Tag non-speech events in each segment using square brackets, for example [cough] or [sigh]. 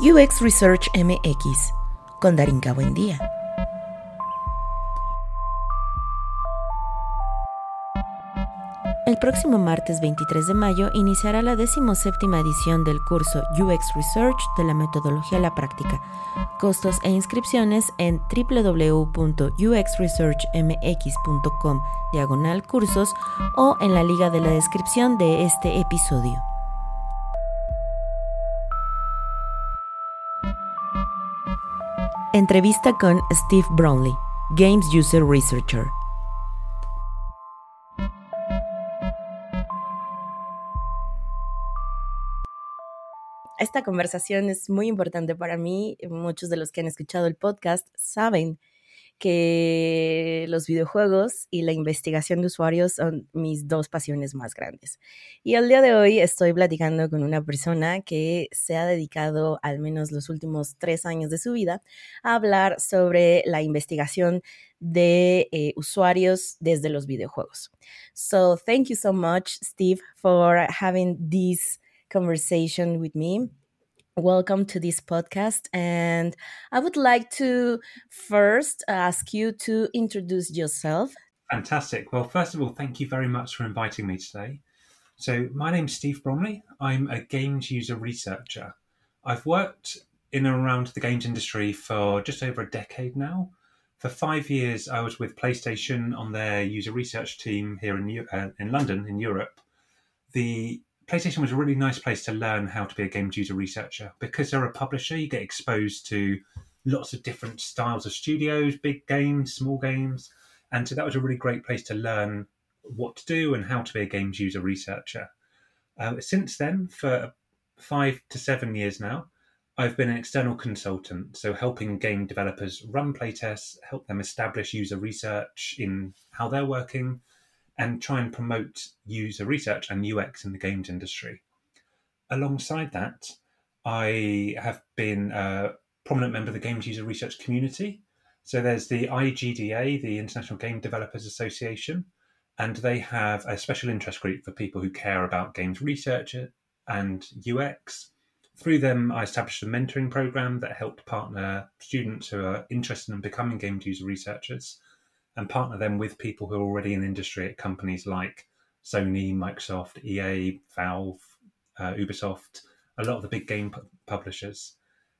UX Research MX con Darinka Buendía. El próximo martes 23 de mayo iniciará la 17 edición del curso UX Research de la metodología a la práctica. Costos e inscripciones en www.uxresearchmx.com diagonal cursos o en la liga de la descripción de este episodio. Entrevista con Steve Brownlee, Games User Researcher. Esta conversación es muy importante para mí. Muchos de los que han escuchado el podcast saben que los videojuegos y la investigación de usuarios son mis dos pasiones más grandes. Y el día de hoy estoy platicando con una persona que se ha dedicado al menos los últimos tres años de su vida a hablar sobre la investigación de eh, usuarios desde los videojuegos. So thank you so much, Steve, for having this conversation with me. Welcome to this podcast. And I would like to first ask you to introduce yourself. Fantastic. Well, first of all, thank you very much for inviting me today. So, my name's Steve Bromley. I'm a games user researcher. I've worked in and around the games industry for just over a decade now. For five years, I was with PlayStation on their user research team here in, uh, in London, in Europe. The PlayStation was a really nice place to learn how to be a games user researcher because they're a publisher. You get exposed to lots of different styles of studios, big games, small games, and so that was a really great place to learn what to do and how to be a games user researcher. Uh, since then, for five to seven years now, I've been an external consultant, so helping game developers run playtests, help them establish user research in how they're working, and try and promote user research and UX in the games industry. Alongside that, I have been a prominent member of the games user research community. So there's the IGDA, the International Game Developers Association, and they have a special interest group for people who care about games research and UX. Through them, I established a mentoring program that helped partner students who are interested in becoming games user researchers and partner them with people who are already in industry at companies like Sony, Microsoft, EA, Valve, uh, Ubisoft, a lot of the big game pu- publishers.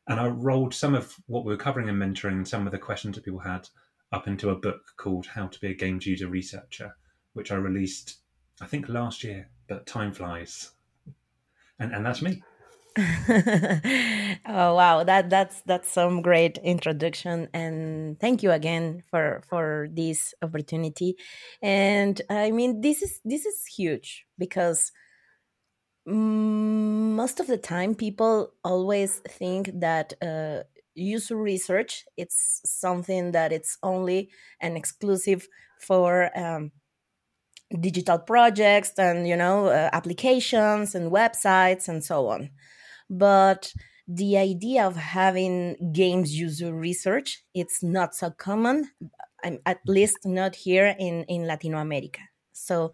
And I rolled some of what we were covering in mentoring and some of the questions that people had up into a book called How to Be a Games User Researcher, which I released, I think, last year, but time flies. And, and that's me. [laughs] oh wow. That that's that's some great introduction. And thank you again for for this opportunity. And i mean this is this is huge because most of the time people always think that uh, user research it's something that it's only and exclusive for um, digital projects and you know uh, applications and websites and so on but the idea of having games user research it's not so common I'm at least not here in in latin america. So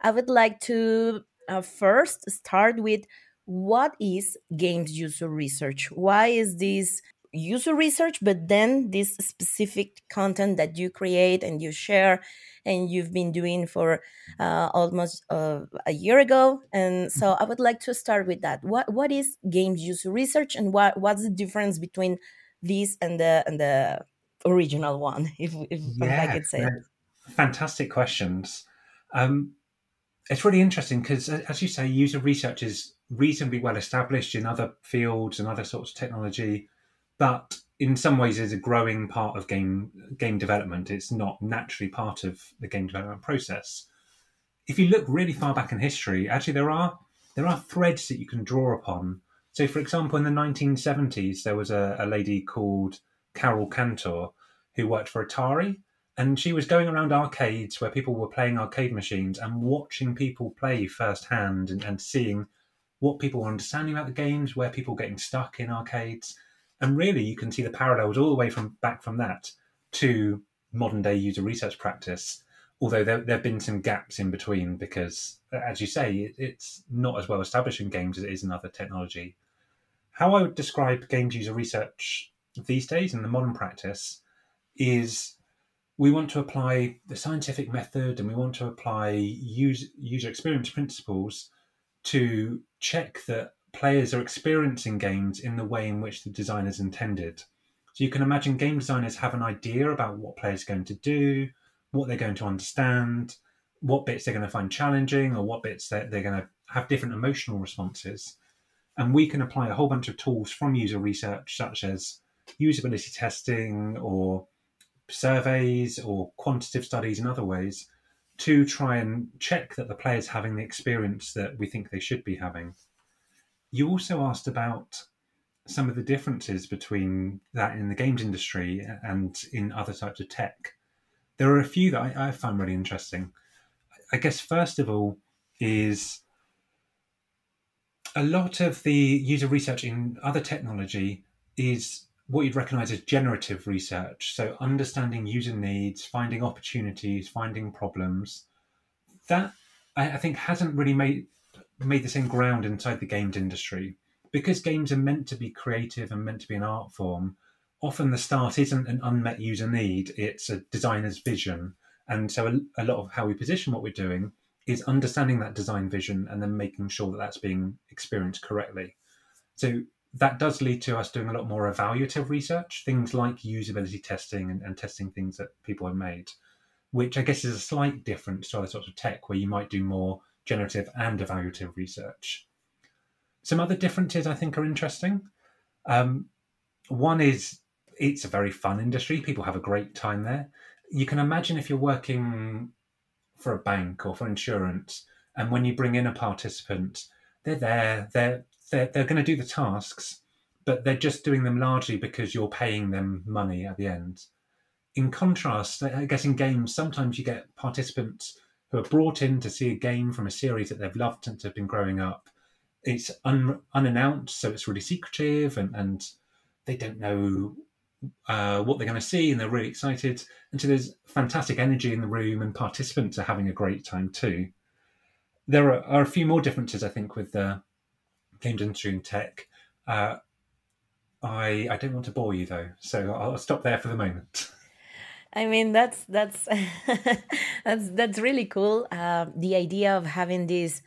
i would like to uh, first start with what is games user research? Why is this user research but then this specific content that you create and you share and you've been doing for uh, almost uh, a year ago. And so I would like to start with that. What what is games user research, and what what's the difference between this and the and the original one, [laughs] if, if yeah, I could say. Fantastic questions. Um, it's really interesting because, as you say, user research is reasonably well established in other fields and other sorts of technology, but in some ways is a growing part of game game development. It's not naturally part of the game development process. If you look really far back in history, actually there are there are threads that you can draw upon. So, for example, in the 1970s, there was a, a lady called Carol Kantor who worked for Atari, and she was going around arcades where people were playing arcade machines and watching people play firsthand and, and seeing what people were understanding about the games, where people were getting stuck in arcades and really, you can see the parallels all the way from back from that to modern day user research practice. Although there, there have been some gaps in between because, as you say, it, it's not as well established in games as it is in other technology. how I would describe games user research these days in the modern practice is we want to apply the scientific method and we want to apply user, user experience principles to check that players are experiencing games in the way in which the designers intended. So you can imagine game designers have an idea about what players are going to do, what they're going to understand, what bits they're going to find challenging, or what bits they're, they're going to have different emotional responses. And we can apply a whole bunch of tools from user research, such as usability testing or surveys or quantitative studies in other ways, to try and check that the player's having the experience that we think they should be having. You also asked about some of the differences between that in the games industry and in other types of tech. There are a few that I, I find really interesting. I guess, first of all, is a lot of the user research in other technology is what you'd recognize as generative research. So, understanding user needs, finding opportunities, finding problems. That I, I think hasn't really made made the same ground inside the games industry because games are meant to be creative and meant to be an art form, often the start isn't an unmet user need, it's a designer's vision. And so a, a, lot of how we position what we're doing is understanding that design vision and then making sure that that's being experienced correctly. So that does lead to us doing a lot more evaluative research, things like usability testing and, and testing things that people have made, which I guess is a slight difference to other sorts of tech where you might do more generative and evaluative research. Some other differences I think are interesting. Um, one is it's a very fun industry. People have a great time there. You can imagine if you're working for a bank or for insurance, and when you bring in a participant, they're there, they're they're, they're going to do the tasks, but they're just doing them largely because you're paying them money at the end. In contrast, I guess in games, sometimes you get participants who are brought in to see a game from a series that they've loved and have been growing up, it's un, unannounced, so it's really secretive, and, and they don't know uh, what they're going to see, and they're really excited. And so there's fantastic energy in the room, and participants are having a great time too. There are, are a few more differences, I think, with the games industry and tech. Uh, I I don't want to bore you though, so I'll stop there for the moment. [laughs] I mean that's that's [laughs] that's that's really cool. Uh, the idea of having this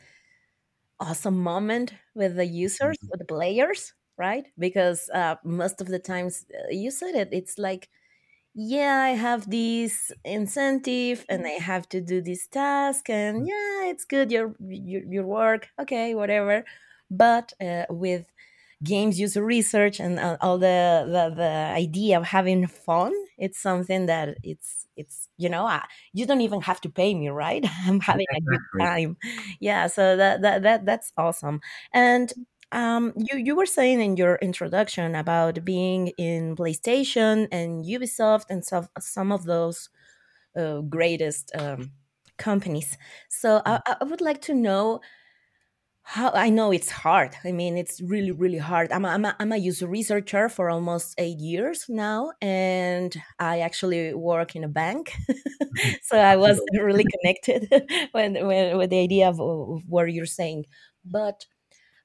awesome moment with the users, mm-hmm. with the players, right? Because uh, most of the times, uh, you said it, it's like, yeah, I have this incentive and I have to do this task, and mm. yeah, it's good, your your, your work, okay, whatever. But uh, with games user research and uh, all the, the, the idea of having fun it's something that it's it's you know uh, you don't even have to pay me right [laughs] i'm having a good time yeah so that that, that that's awesome and um, you you were saying in your introduction about being in PlayStation and Ubisoft and some some of those uh, greatest um, companies. So I, mm. I, would like to know how I know it's hard. I mean, it's really, really hard. I'm a, I'm, a, I'm a user researcher for almost eight years now, and I actually work in a bank. Mm-hmm. [laughs] so I was [laughs] really [laughs] connected when, when with the idea of, of what you're saying. But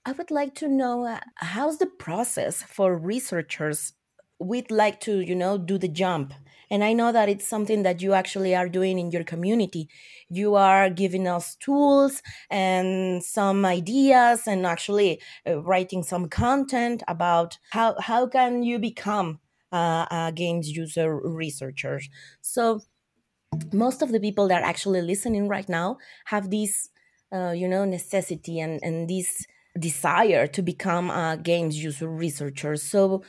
I would like to know uh, how's the process for researchers. We'd like to, you know, do the jump and I know that it's something that you actually are doing in your community. You are giving us tools and some ideas and actually uh, writing some content about how, how can you become uh, a games user researcher. So most of the people that are actually listening right now have this, uh, you know, necessity and, and this desire to become a games user researcher. So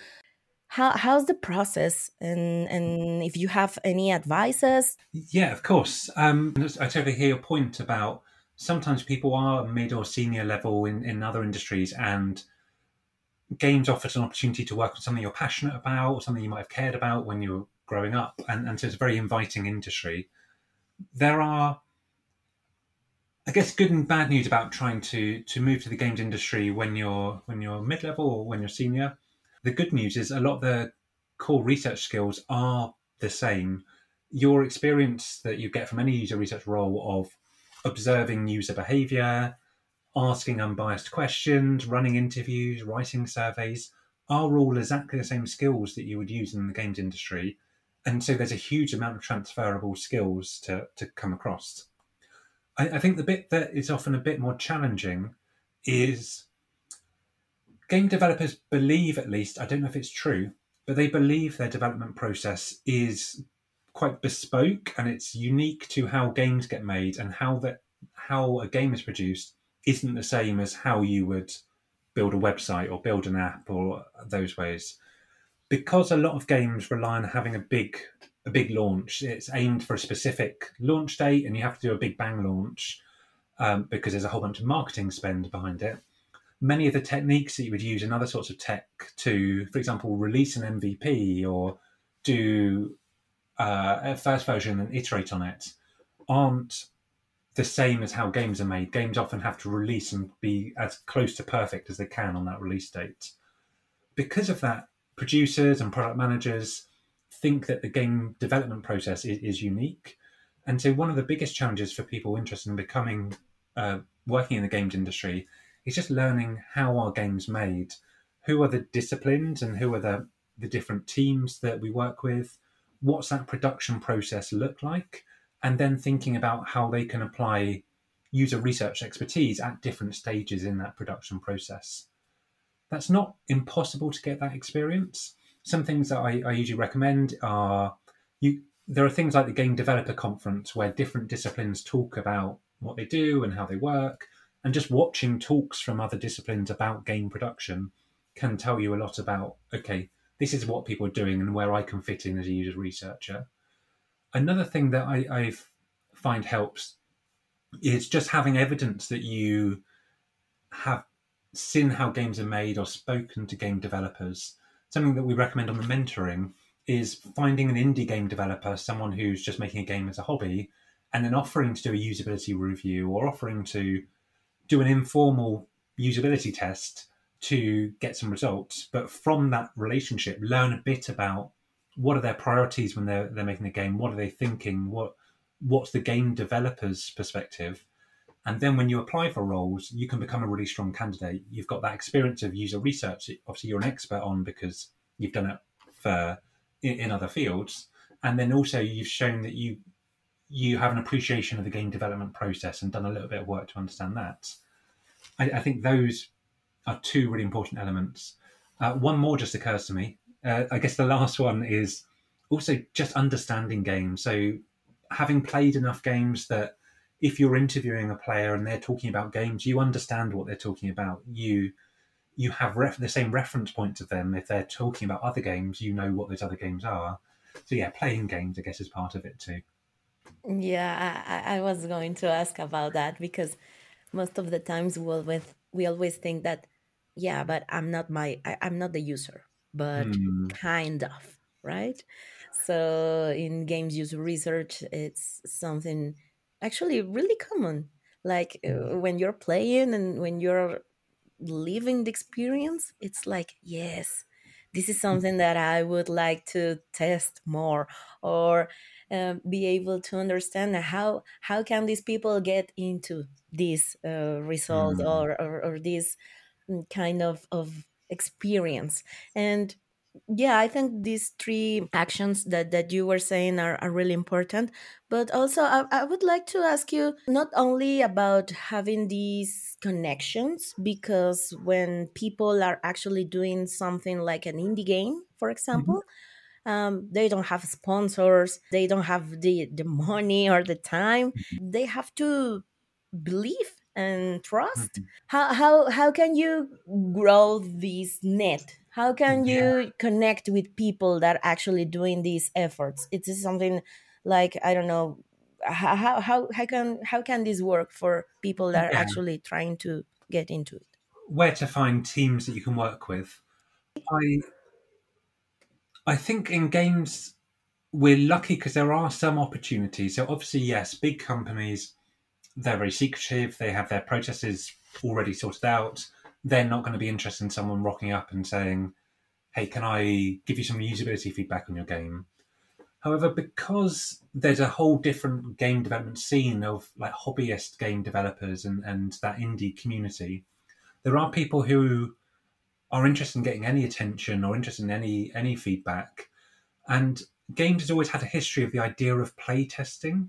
how how's the process? And and if you have any advices? Yeah of course. Um i totally hear your point about sometimes people are mid or senior level in in other industries and games offers an opportunity to work on something you're passionate about or something you might have cared about when you were growing up. And, and so it's a very inviting industry. There are I guess good and bad news about trying to to move to the games industry when you're when you're mid level or when you're senior the good news is a lot of the core research skills are the same. Your experience that you get from any user research role of observing user behavior, asking unbiased questions, running interviews, writing surveys are all exactly the same skills that you would use in the games industry. And so there's a huge amount of transferable skills to, to come across. I, I think the bit that is often a bit more challenging is game developers believe, at least, I don't know if it's true, but they believe their development process is quite bespoke and it's unique to how games get made and how that how a game is produced isn't the same as how you would build a website or build an app or those ways. Because a lot of games rely on having a big a big launch, it's aimed for a specific launch date, and you have to do a big bang launch um, because there's a whole bunch of marketing spend behind it. Many of the techniques that you would use in other sorts of tech to, for example, release an MVP or do uh, a first version and iterate on it, aren't the same as how games are made. Games often have to release and be as close to perfect as they can on that release date. Because of that, producers and product managers think that the game development process is, is unique. And so, one of the biggest challenges for people interested in becoming uh, working in the games industry is just learning how our games made, who are the disciplines, and who are the the different teams that we work with. What's that production process look like? and then thinking about how they can apply user research expertise at different stages in that production process. That's not impossible to get that experience. Some things that I, I usually recommend are you. There are things like the Game Developer Conference where different disciplines talk about what they do and how they work, and just watching talks from other disciplines about game production can tell you a lot about okay, this is what people are doing and where I can fit in as a user researcher. Another thing that I, I find helps is just having evidence that you have seen how games are made or spoken to game developers. Something that we recommend on the mentoring is finding an indie game developer, someone who's just making a game as a hobby, and then offering to do a usability review or offering to do an informal usability test to get some results. But from that relationship, learn a bit about what are their priorities when they're they're making the game? What are they thinking? What what's the game developer's perspective? And then when you apply for roles, you can become a really strong candidate. You've got that experience of user research. Obviously, you're an expert on because you've done it for in, in other fields, and then also you've shown that you you have an appreciation of the game development process and done a little bit of work to understand that. I, I think those are two really important elements. Uh, one more just occurs to me, uh, I guess the last one is also just understanding games. So having played enough games that if you're interviewing a player and they're talking about games, you understand what they're talking about. You you have ref- the same reference points of them. If they're talking about other games, you know what those other games are. So yeah, playing games, I guess, is part of it too. Yeah, I, I was going to ask about that because most of the times we always we always think that yeah, but I'm not my I, I'm not the user but mm. kind of, right? So in games user research, it's something actually really common. Like uh, when you're playing and when you're living the experience, it's like, yes, this is mm. something that I would like to test more or uh, be able to understand how how can these people get into this uh, result mm. or, or, or this mm, kind of of experience and yeah i think these three actions that that you were saying are, are really important but also I, I would like to ask you not only about having these connections because when people are actually doing something like an indie game for example mm-hmm. Um, they don't have sponsors. They don't have the the money or the time. Mm-hmm. they have to believe and trust. Mm-hmm. how, how how can you grow this net? How can you connect with people that are actually doing these efforts? It is something like i don't know how how how can how can this work for people that are yeah. actually trying to get into it? Where to find teams that you can work with. I i think in games we're lucky because there are some opportunities so obviously yes big companies they're very secretive. They have their processes already sorted out. They're not going to be interested in someone rocking up and saying, "Hey, can I give you some usability feedback on your game?" However, because there's a whole different game development scene of like hobbyist game developers and, and that indie community, there are people who are interested in getting any attention or interested in any any feedback. And games has always had a history of the idea of playtesting.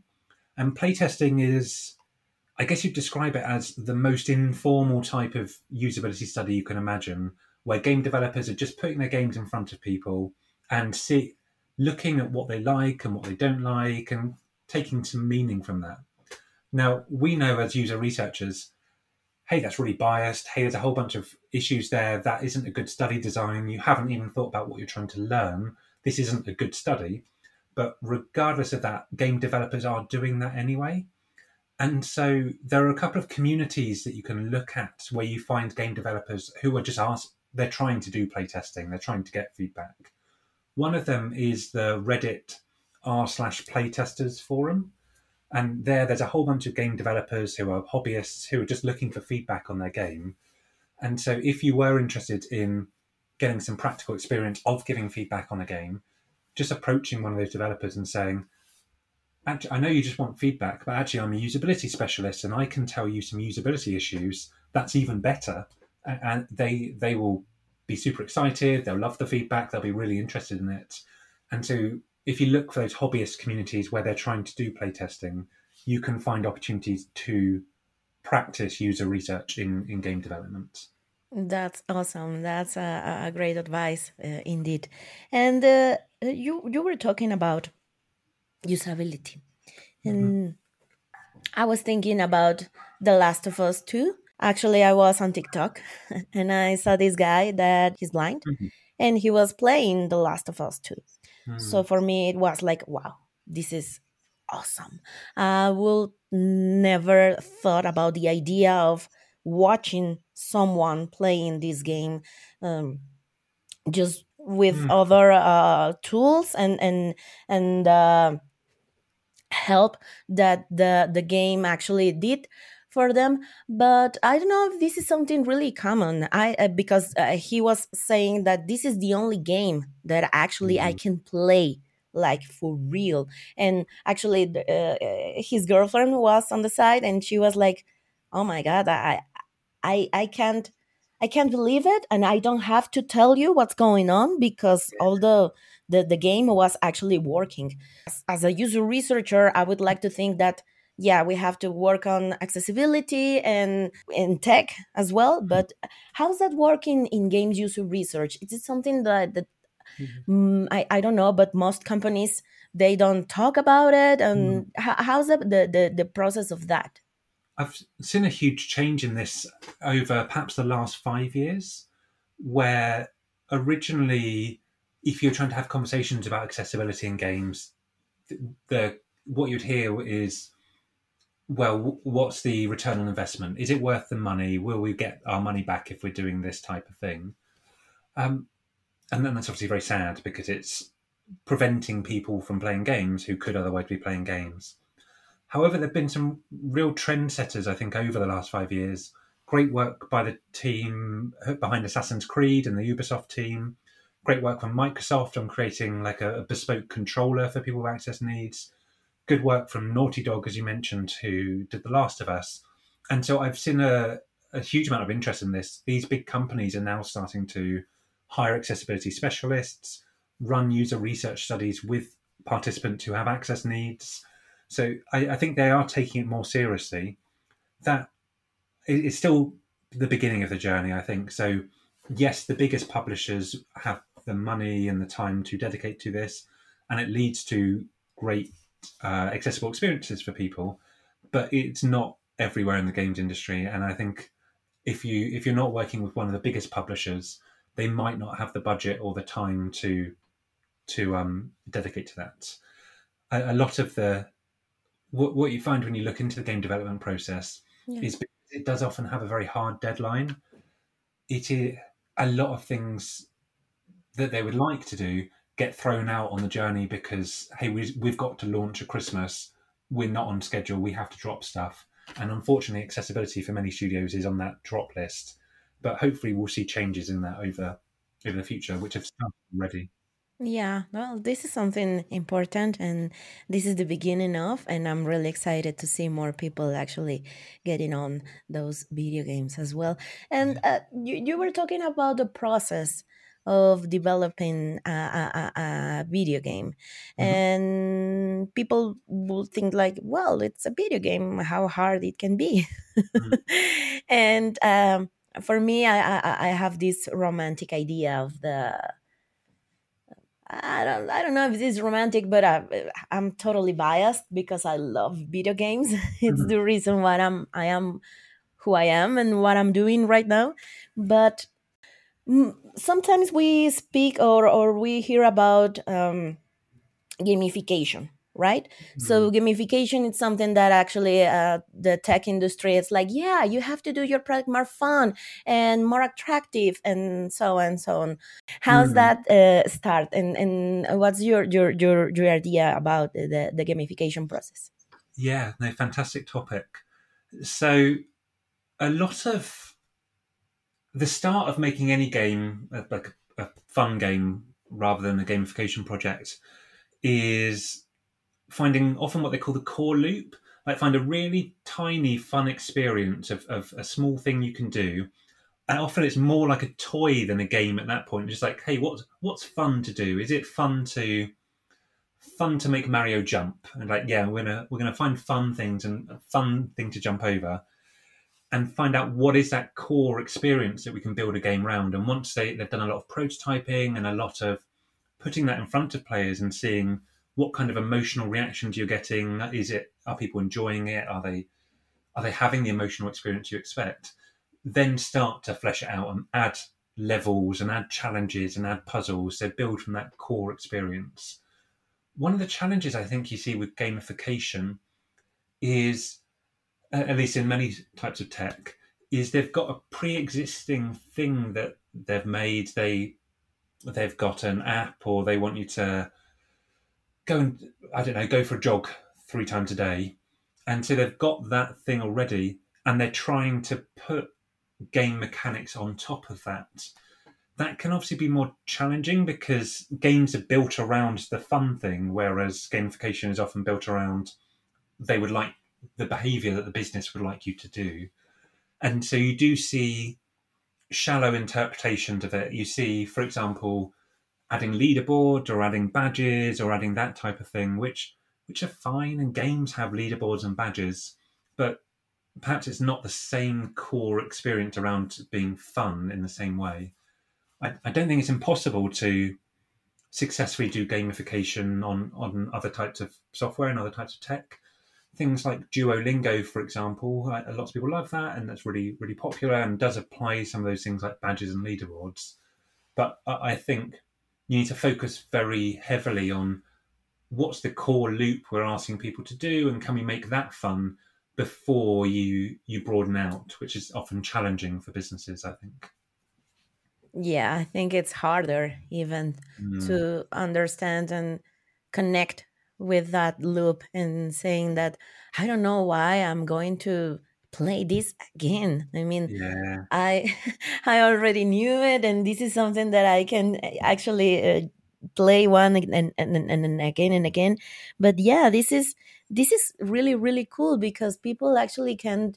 And playtesting is I guess you'd describe it as the most informal type of usability study you can imagine, where game developers are just putting their games in front of people and see looking at what they like and what they don't like and taking some meaning from that. Now, we know as user researchers, hey, that's really biased. Hey, there's a whole bunch of issues there. That isn't a good study design. You haven't even thought about what you're trying to learn. This isn't a good study. But regardless of that, game developers are doing that anyway. And so there are a couple of communities that you can look at where you find game developers who are just asked, they're trying to do playtesting, they're trying to get feedback. One of them is the Reddit r slash playtesters forum. And there, there's a whole bunch of game developers who are hobbyists who are just looking for feedback on their game. And so, if you were interested in getting some practical experience of giving feedback on a game, just approaching one of those developers and saying, actually, I know you just want feedback, but actually, I'm a usability specialist and I can tell you some usability issues. That's even better. And they they will be super excited. They'll love the feedback. They'll be really interested in it. And so, if you look for those hobbyist communities where they're trying to do playtesting, you can find opportunities to practice user research in, in game development. That's awesome. That's a, a great advice, uh, indeed. And uh, you you were talking about usability, and mm-hmm. I was thinking about The Last of Us Two Actually, I was on TikTok [laughs] and I saw this guy that he's blind mm-hmm. and he was playing The Last of Us 2. Mm. So for me, it was like, wow, this is awesome. I will never thought about the idea of watching someone playing this game um, just with mm. other uh, tools and and and uh, help that the the game actually did for them but i don't know if this is something really common. I uh, because uh, he was saying that this is the only game that actually mm-hmm. i can play like for real. And actually uh, uh, his girlfriend was on the side and she was like oh my god i i i can't i can't believe it and i don't have to tell you what's going on because although the, the game was actually working. As, as a user researcher i would like to think that yeah we have to work on accessibility and in tech as well mm-hmm. but how's that working in games user research is it something that, that mm-hmm. mm, I, I don't know but most companies they don't talk about it and mm. how, how's the, the, the process of that i've seen a huge change in this over perhaps the last five years where originally if you're trying to have conversations about accessibility in games the what you'd hear is well, what's the return on investment? Is it worth the money? Will we get our money back if we're doing this type of thing? Um, and then that's obviously very sad because it's preventing people from playing games who could otherwise be playing games. However, there have been some real trendsetters, I think, over the last five years. Great work by the team behind Assassin's Creed and the Ubisoft team. Great work from Microsoft on creating like a, a bespoke controller for people with access needs good work from Naughty Dog, as you mentioned, who did The Last of Us. And so I've seen a, a huge amount of interest in this. These big companies are now starting to hire accessibility specialists, run user research studies with participants who have access needs. So I, I think they are taking it more seriously. That is still the beginning of the journey, I think. So, yes, the biggest publishers have the money and the time to dedicate to this, and it leads to great uh, accessible experiences for people, but it's not everywhere in the games industry. And I think if you if you're not working with one of the biggest publishers, they might not have the budget or the time to to um, dedicate to that. A, a lot of the what, what, you find when you look into the game development process yeah. is it does often have a very hard deadline. It is a lot of things that they would like to do get thrown out on the journey because hey we, we've got to launch at christmas. We're not on schedule. We have to drop stuff. And unfortunately accessibility for many studios is on that drop list. But hopefully we'll see changes in that over over the future which have started already. Yeah, well, this is something important, and this is the beginning of, and I'm really excited to see more people actually getting on those video games as well. And uh, you, you were talking about the process of developing a, a, a video game, Mhm. and people will think like, well, it's a video game, how hard it can be. Mm. [laughs] and um, for me, I, I, I have this romantic idea of the I don't I don't know if this is romantic, but I, I'm totally biased because I love video games. [laughs] it's Mhm. the reason why I'm I am who I am and what I'm doing right now. But mm, sometimes we speak or or we hear about um, gamification right Mm. so gamification is something that actually uh, the tech industry is like yeah you have to do your product more fun and more attractive and so on and so on how's Mm. that uh, start and and what's your your your, your idea about the, the gamification process Yeah, no, fantastic topic. So, a lot of the start of making any game, uh, like a, a fun game rather than a gamification project, is finding often what they call the core loop. Like, find a really tiny, fun experience of, of a small thing you can do. And often it's more like a toy than a game at that point. Just like, hey, what's what's fun to do? Is it fun to fun to make Mario jump? And like, yeah, we're gonna we're gonna find fun things and a fun thing to jump over and find out what is that core experience that we can build a game around. And once they, they've done a lot of prototyping and a lot of putting that in front of players and seeing what kind of emotional reactions you're getting, is it are people enjoying it? Are they are they having the emotional experience you expect? Then start to flesh it out and add levels and add challenges and add puzzles. So build from that core experience. One of the challenges I think you see with gamification is at least in many types of tech, is they've got a pre-existing thing that they've made. They they've got an app, or they want you to go and I don't know, go for a jog three times a day, and so they've got that thing already, and they're trying to put game mechanics on top of that. That can obviously be more challenging because games are built around the fun thing, whereas gamification is often built around they would like the behavior that the business would like you to do. And so you do see shallow interpretations of it. You see, for example, adding leaderboard or adding badges or adding that type of thing, which which are fine and games have leaderboards and badges, but perhaps it's not the same core experience around being fun in the same way. I, I don't think it's impossible to successfully do gamification on on other types of software and other types of tech things like Duolingo, for example, lots of people love that, and that's really really popular and does apply some of those things like badges and leaderboards. But I think you need to focus very heavily on what's the core loop we're asking people to do, and can we make that fun before you you broaden out, which is often challenging for businesses. I think. yeah i think it's harder even Mm, to understand and connect with that loop and saying that i don't know why i'm going to play this again i mean yeah. I [laughs] I already knew it, and this is something that I can actually uh, play one and, and and and and again and again. But yeah, this is this is really really cool because people actually can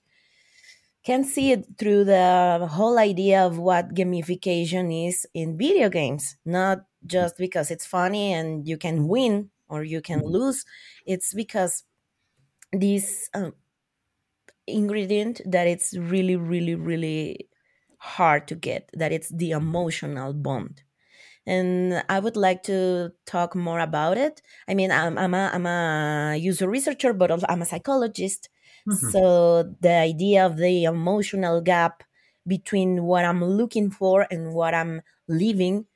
can see it through the whole idea of what gamification is in video games, not just because it's funny and you can win or you can Mhm, lose. It's because this um, ingredient that it's really really really hard to get that it's the emotional bond. And i would like to talk more about it. I mean i'm, I'm, a, I'm a user researcher but also i'm a psychologist. Mhm, so the idea of the emotional gap between what i'm looking for and what i'm living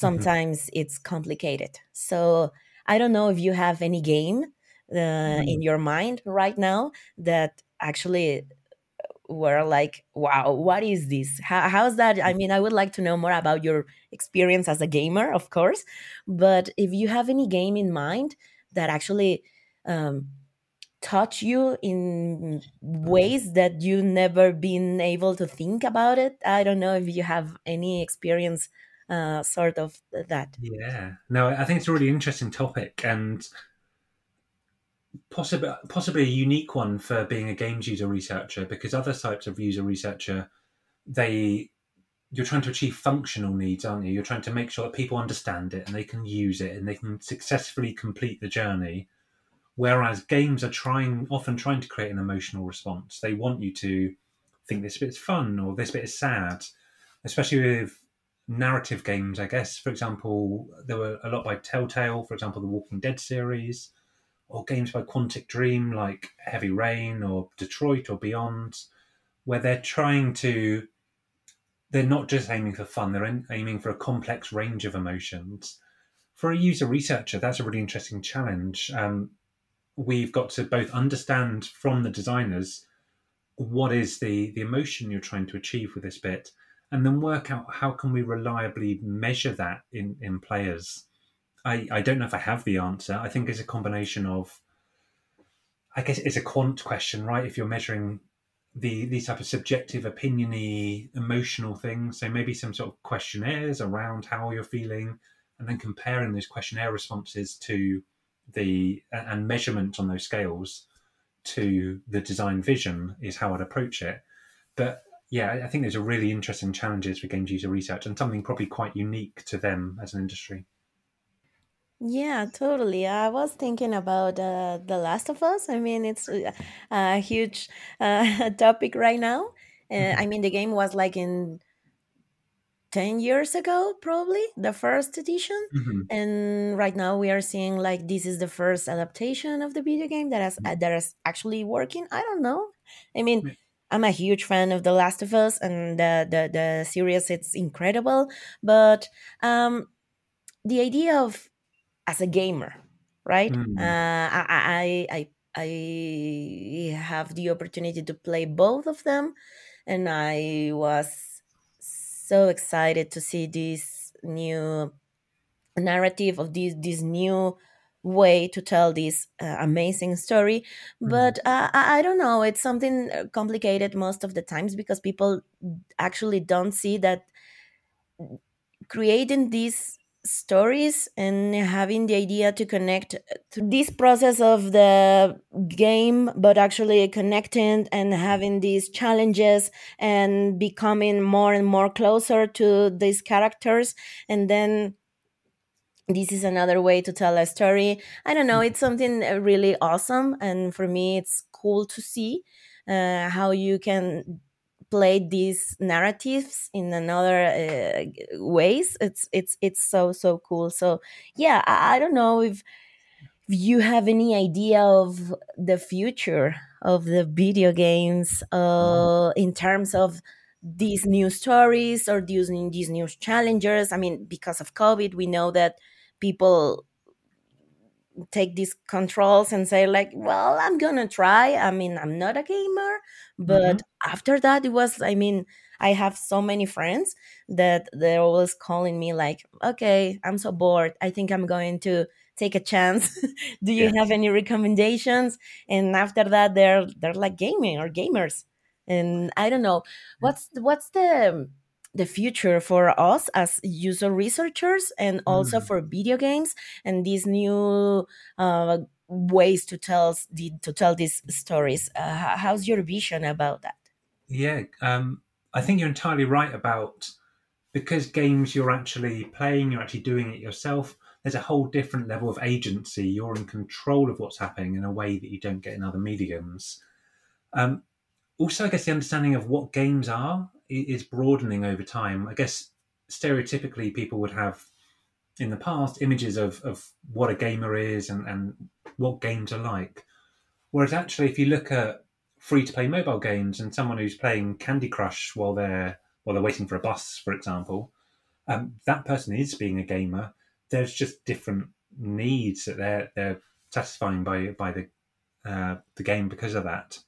mhm, sometimes it's complicated. So i don't know if you have any game uh, mhm, in your mind right now that actually were like, wow, what is this? How, how's that? I mean, I would like to know more about your experience as a gamer, of course. But if you have any game in mind that actually um, touch you in ways that you never been able to think about it, I don't know if you have any experience uh, sort of that. Yeah, no, I think it's a really interesting topic and possibly possibly a unique one for being a games user researcher because other types of user researcher they you're trying to achieve functional needs, aren't you? You're trying to make sure that people understand it and they can use it and they can successfully complete the journey. Whereas games are trying often trying to create an emotional response. They want you to think this bit's fun or this bit is sad, especially with narrative games. I guess, for example, there were a lot by Telltale, for example, the Walking Dead series, or games by Quantic Dream like Heavy Rain or Detroit or Beyond, where they're trying to they're not just aiming for fun, they're aiming for a complex range of emotions. For a user researcher, that's a really interesting challenge. Um, we've got to both understand from the designers what is the, the emotion you're trying to achieve with this bit, and then work out how can we reliably measure that in, in players. I, I don't know if I have the answer. I think it's a combination of I guess it's a quant question, right? If you're measuring the these type of subjective, opiniony, emotional things. So maybe some sort of questionnaires around how you're feeling, and then comparing those questionnaire responses to the and measurement on those scales to the design vision is how I'd approach it. But yeah, I think those are really interesting challenges for games user research and something probably quite unique to them as an industry. Yeah, totally. I was thinking about uh, The Last of Us. I mean, it's a, a huge uh, [laughs] topic right now. Uh, I mean, the game was like in 10 years ago, probably the first edition. Mm-hmm. And right now we are seeing like this is the first adaptation of the video game that is, uh, that is actually working. I don't know. I mean, I'm a huge fan of The Last of Us and the, the, the series, it's incredible. But um, the idea of as a gamer, right? Mm. Uh, I, I, I, I have the opportunity to play both of them, and I was so excited to see this new narrative of this this new way to tell this uh, amazing story. But uh, I, I don't know. It's something uh, complicated most of the times because people actually don't see that creating these stories and having the idea to connect to this process of the game but actually connecting and having these challenges and becoming more and more closer to these characters. And then this is another way to tell a story. I don't know it's something really awesome and for me it's cool to see uh, how you can play these narratives in another uh, ways. It's it's it's so so cool. So yeah I, I, don't know if, if you have any idea of the future of the video games uh, in terms of these new stories or these, these new challengers. I mean because of covid we know that people take these controls and say like well i'm gonna try. I mean i'm not a gamer but mm-hmm. after that it was i mean i have so many friends that they're always calling me like okay i'm so bored. I think i'm going to take a chance. [laughs] Do you have any recommendations? And after that they're they're like gaming or gamers. And i don't know. What's what's the the future for us as user researchers and also mm. for video games and these new uh, ways to tell to tell these stories. Uh, how's your vision about that? Yeah, um, I think you're entirely right about because games you're actually playing, you're actually doing it yourself. There's a whole different level of agency. You're in control of what's happening in a way that you don't get in other mediums. Um, also, I guess the understanding of what games are is broadening over time. I guess stereotypically people would have in the past images of, of what a gamer is and, and what games are like. Whereas actually if you look at free to play mobile games and someone who's playing Candy Crush while they're while they're waiting for a bus, for example, um, that person is being a gamer. There's just different needs that they're they're satisfying by by the uh, the game because of that.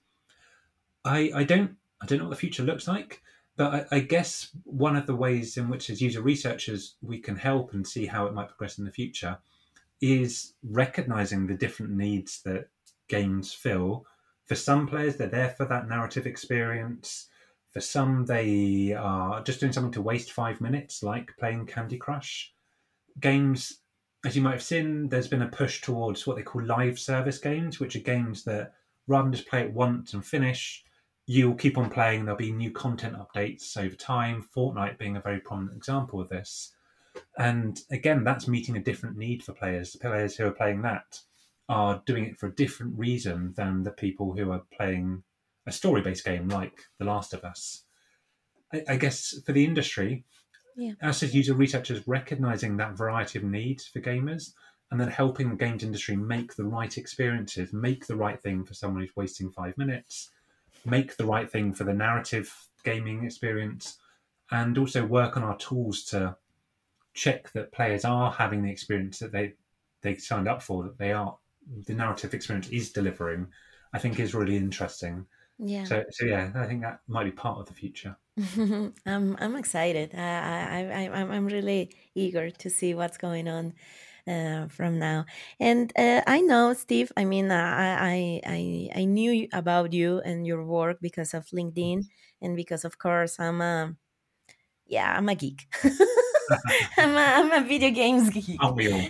I I don't I don't know what the future looks like. But I, I, guess one of the ways in which, as user researchers, we can help and see how it might progress in the future is recognizing the different needs that games fill. For some players, they're there for that narrative experience. For some, they are just doing something to waste five minutes, like playing Candy Crush. Games, as you might have seen, there's been a push towards what they call live service games, which are games that rather than just play it once and finish, you'll keep on playing. There'll be new content updates over time. Fortnite being a very prominent example of this. And again, that's meeting a different need for players. The players who are playing that are doing it for a different reason than the people who are playing a story based game like The Last of Us. I, I guess for the industry, Yeah. us as user researchers recognizing that variety of needs for gamers and then helping the games industry make the right experiences, make the right thing for someone who's wasting five minutes, make the right thing for the narrative gaming experience, and also work on our tools to check that players are having the experience that they they signed up for, that they are the narrative experience is delivering, I think is really interesting. Yeah. So, so yeah, I think that might be part of the future. [laughs] I'm I'm excited. I I I I'm I'm really eager to see what's going on uh, from now. And uh, I know, Steve. I mean, uh, I I I I knew about you and your work because of LinkedIn, and because, of course, I'm a yeah, I'm a geek. [laughs] I'm a, I'm a [laughs] video games geek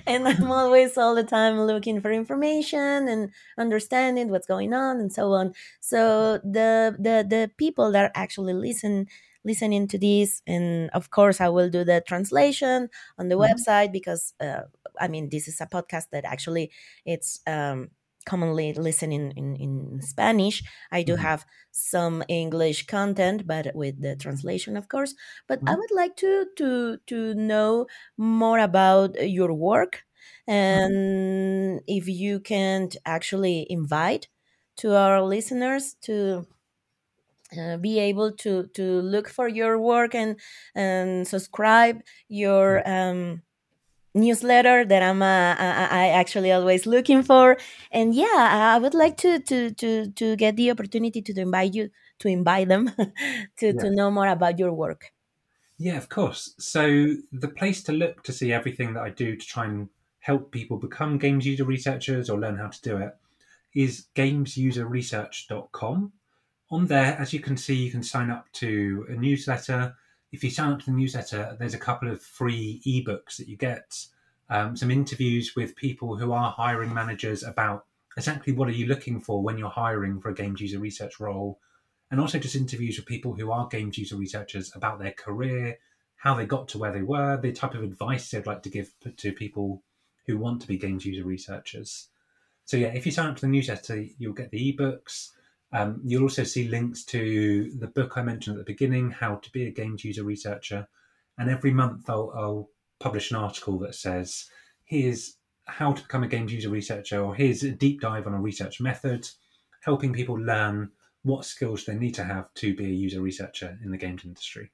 and I'm always all the time looking for information and understanding what's going on and so on. So the the the people that actually listen listening to this, and of course I will do the translation on the Mhm. website because uh, I mean this is a podcast that actually it's um, commonly listening in, in Spanish. I do Mhm. have some English content, but with the translation, of course. But I Mhm. would like to to to know more about your work and if you can actually invite to our listeners to uh, be able to to look for your work and and subscribe your um, newsletter that I'm uh, I, I actually always looking for and yeah I would like to to to to get the opportunity to invite you to invite them [laughs] to Yeah. to know more about your work Yeah, of course. So the place to look to see everything that I do to try and help people become games user researchers or learn how to do it is gamesuserresearch.com. On there, as you can see, you can sign up to a newsletter. If you sign up to the newsletter, there's a couple of free ebooks that you get, um, some interviews with people who are hiring managers about exactly what are you looking for when you're hiring for a games user research role, and also just interviews with people who are games user researchers about their career, how they got to where they were, the type of advice they'd like to give to people who want to be games user researchers. So yeah, if you sign up to the newsletter, you'll get the ebooks. Um, you'll also see links to the book I mentioned at the beginning, How to Be a Games User Researcher. And every month I'll, I'll publish an article that says, here's how to become a games user researcher, or here's a deep dive on a research method, helping people learn what skills they need to have to be a user researcher in the games industry.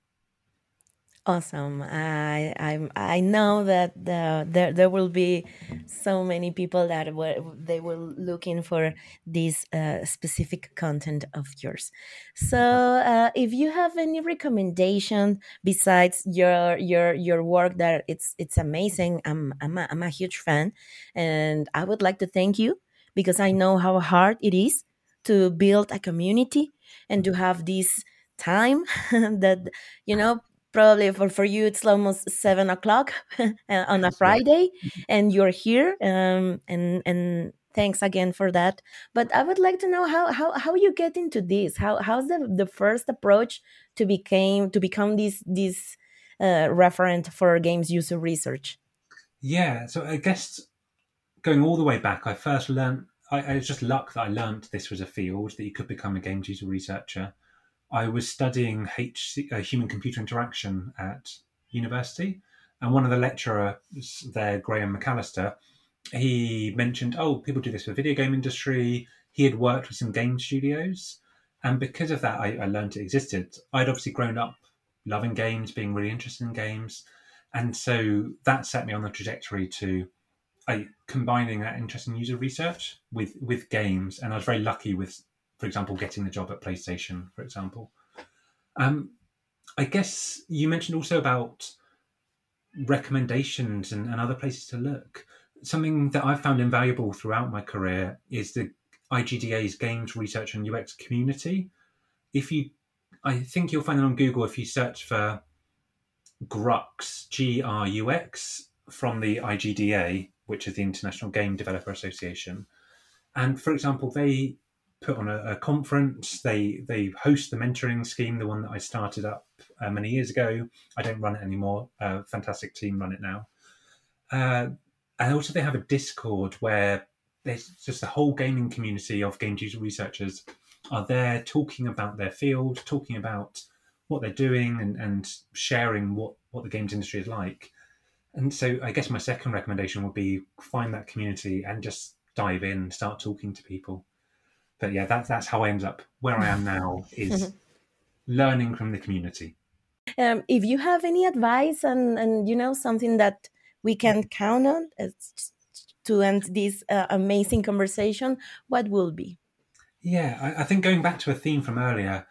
Awesome. I I I know that the, there there will be so many people that were they will looking for this uh, specific content of yours. So uh, if you have any recommendation besides your your your work, that it's it's amazing. I'm I'm a, I'm a huge fan, and I would like to thank you because I know how hard it is to build a community and to have this time [laughs] that you know probably for, for you it's almost seven o'clock [laughs] uh, on a friday and you're here um, and and thanks again for that. But i would like to know how how, how you get into this? How how's the, the first approach to became to become this this uh, referent for games user research? Yeah, so I guess going all the way back, I first learned, I, I was just luck that I learned this was a field that you could become a games user researcher. I was studying HC, uh, human computer interaction at university, and one of the lecturers there, Graham McAllister, he mentioned, oh, people do this for video game industry. He had worked with some game studios, and because of that, I, I learned it existed. I'd obviously grown up loving games, being really interested in games, and so that set me on the trajectory to I, combining that interest in user research with with games, and I was very lucky with, for example, getting the job at PlayStation, for example. Um, I guess you mentioned also about recommendations and, and other places to look. Something that I've found invaluable throughout my career is the IGDA's Games Research and UX community. If you I think you'll find it on Google if you search for GRUX, G R U X, from the IGDA, which is the International Game Developer Association. And for example, they put on a, a conference. They they host the mentoring scheme, the one that I started up uh, many years ago. I don't run it anymore. Uh, fantastic team run it now. Uh, and also, they have a Discord where there's just a whole gaming community of game user researchers are there talking about their field, talking about what they're doing, and, and sharing what what the games industry is like. And so, I guess my second recommendation would be find that community and just dive in, start talking to people. But yeah, that's that's how I end up where I am now [laughs] is learning from the community. Um, if you have any advice and and you know something that we can count on to end this uh, amazing conversation, what will be? Yeah, I, I, think going back to a theme from earlier,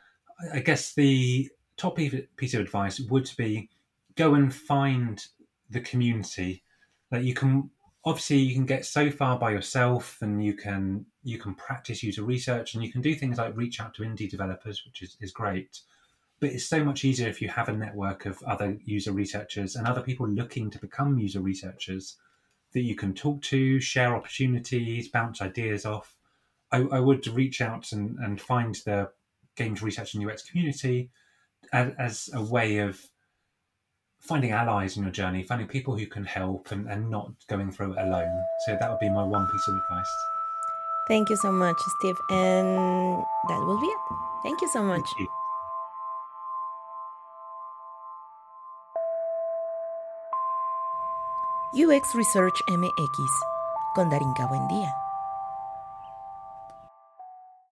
I guess the top piece of advice would be go and find the community that you can obviously you can get so far by yourself and you can you can practice user research and you can do things like reach out to indie developers which is, is great. But it's so much easier if you have a network of other user researchers and other people looking to become user researchers that you can talk to share opportunities bounce ideas off. I, I would reach out and, and find the games research and ux community as, as a way of finding allies in your journey, finding people who can help and, and not going through it alone. So that would be my one piece of advice. Thank you so much, Steve. And that will be it. Thank you so much. UX Research MX con Darinka Buendía.